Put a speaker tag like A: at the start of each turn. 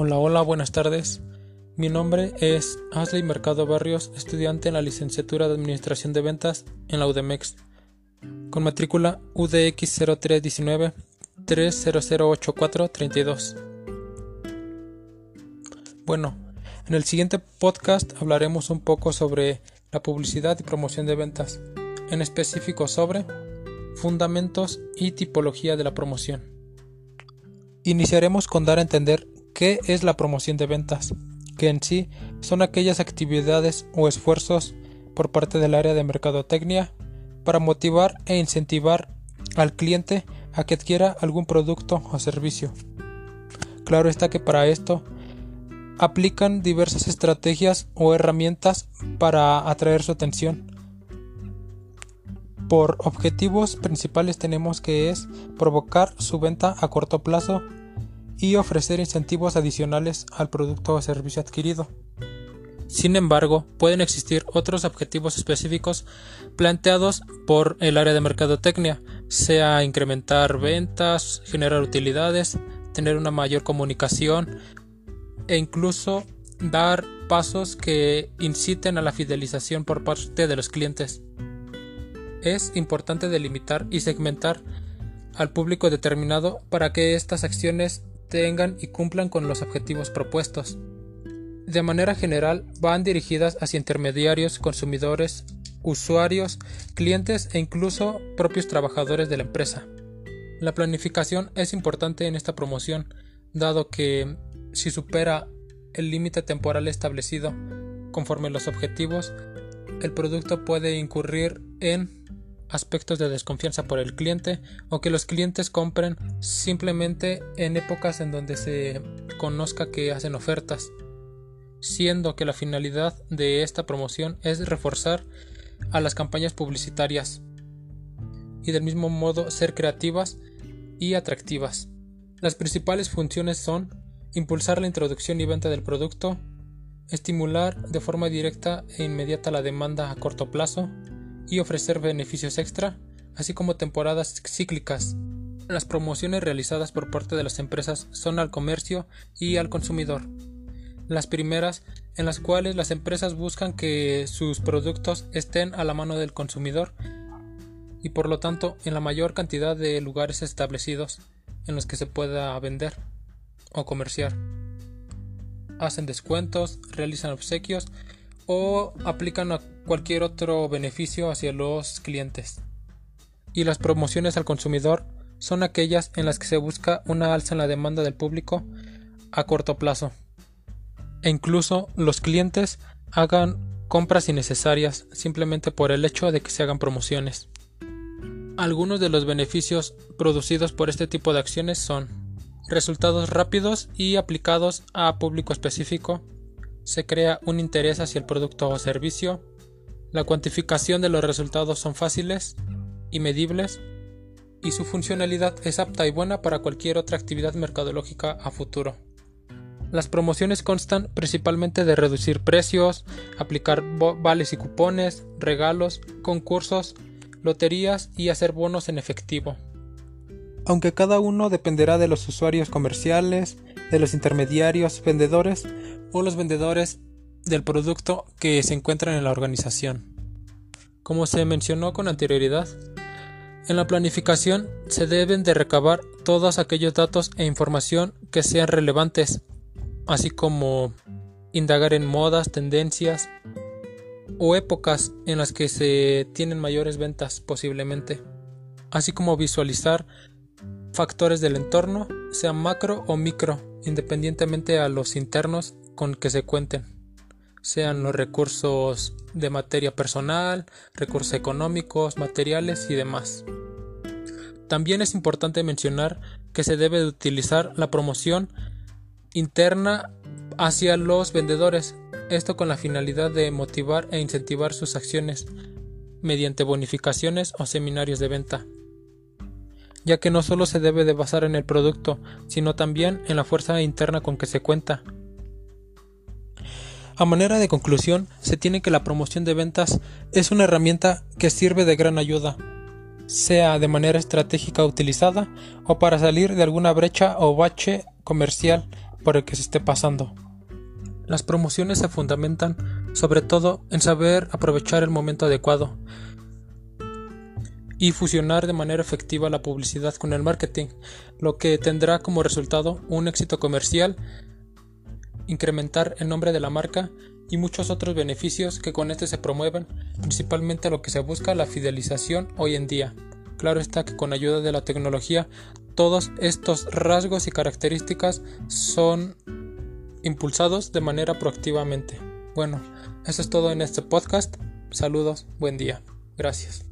A: Hola, hola, buenas tardes. Mi nombre es Asley Mercado Barrios, estudiante en la licenciatura de Administración de Ventas en la UDEMEX, con matrícula UDX 0319 3008432. Bueno, en el siguiente podcast hablaremos un poco sobre la publicidad y promoción de ventas, en específico sobre fundamentos y tipología de la promoción. Iniciaremos con dar a entender ¿Qué es la promoción de ventas? Que en sí son aquellas actividades o esfuerzos por parte del área de mercadotecnia para motivar e incentivar al cliente a que adquiera algún producto o servicio. Claro está que para esto aplican diversas estrategias o herramientas para atraer su atención. Por objetivos principales tenemos que es provocar su venta a corto plazo y ofrecer incentivos adicionales al producto o servicio adquirido. Sin embargo, pueden existir otros objetivos específicos planteados por el área de mercadotecnia, sea incrementar ventas, generar utilidades, tener una mayor comunicación e incluso dar pasos que inciten a la fidelización por parte de los clientes. Es importante delimitar y segmentar al público determinado para que estas acciones tengan y cumplan con los objetivos propuestos. De manera general, van dirigidas hacia intermediarios, consumidores, usuarios, clientes e incluso propios trabajadores de la empresa. La planificación es importante en esta promoción, dado que si supera el límite temporal establecido conforme los objetivos, el producto puede incurrir en aspectos de desconfianza por el cliente o que los clientes compren simplemente en épocas en donde se conozca que hacen ofertas, siendo que la finalidad de esta promoción es reforzar a las campañas publicitarias y del mismo modo ser creativas y atractivas. Las principales funciones son impulsar la introducción y venta del producto, estimular de forma directa e inmediata la demanda a corto plazo, y ofrecer beneficios extra, así como temporadas cíclicas. Las promociones realizadas por parte de las empresas son al comercio y al consumidor. Las primeras, en las cuales las empresas buscan que sus productos estén a la mano del consumidor y por lo tanto en la mayor cantidad de lugares establecidos en los que se pueda vender o comerciar. Hacen descuentos, realizan obsequios o aplican a cualquier otro beneficio hacia los clientes. Y las promociones al consumidor son aquellas en las que se busca una alza en la demanda del público a corto plazo. E incluso los clientes hagan compras innecesarias simplemente por el hecho de que se hagan promociones. Algunos de los beneficios producidos por este tipo de acciones son resultados rápidos y aplicados a público específico, se crea un interés hacia el producto o servicio, la cuantificación de los resultados son fáciles y medibles, y su funcionalidad es apta y buena para cualquier otra actividad mercadológica a futuro. Las promociones constan principalmente de reducir precios, aplicar vales y cupones, regalos, concursos, loterías y hacer bonos en efectivo. Aunque cada uno dependerá de los usuarios comerciales, de los intermediarios, vendedores o los vendedores del producto que se encuentran en la organización. Como se mencionó con anterioridad, en la planificación se deben de recabar todos aquellos datos e información que sean relevantes, así como indagar en modas, tendencias o épocas en las que se tienen mayores ventas posiblemente, así como visualizar factores del entorno, sea macro o micro, independientemente a los internos con que se cuenten, sean los recursos de materia personal, recursos económicos, materiales y demás. También es importante mencionar que se debe de utilizar la promoción interna hacia los vendedores, esto con la finalidad de motivar e incentivar sus acciones mediante bonificaciones o seminarios de venta, ya que no solo se debe de basar en el producto, sino también en la fuerza interna con que se cuenta, a manera de conclusión, se tiene que la promoción de ventas es una herramienta que sirve de gran ayuda, sea de manera estratégica utilizada o para salir de alguna brecha o bache comercial por el que se esté pasando. Las promociones se fundamentan sobre todo en saber aprovechar el momento adecuado y fusionar de manera efectiva la publicidad con el marketing, lo que tendrá como resultado un éxito comercial, incrementar el nombre de la marca y muchos otros beneficios que con este se promueven, principalmente lo que se busca la fidelización hoy en día. Claro está que con ayuda de la tecnología todos estos rasgos y características son impulsados de manera proactivamente. Bueno, eso es todo en este podcast. Saludos, buen día. Gracias.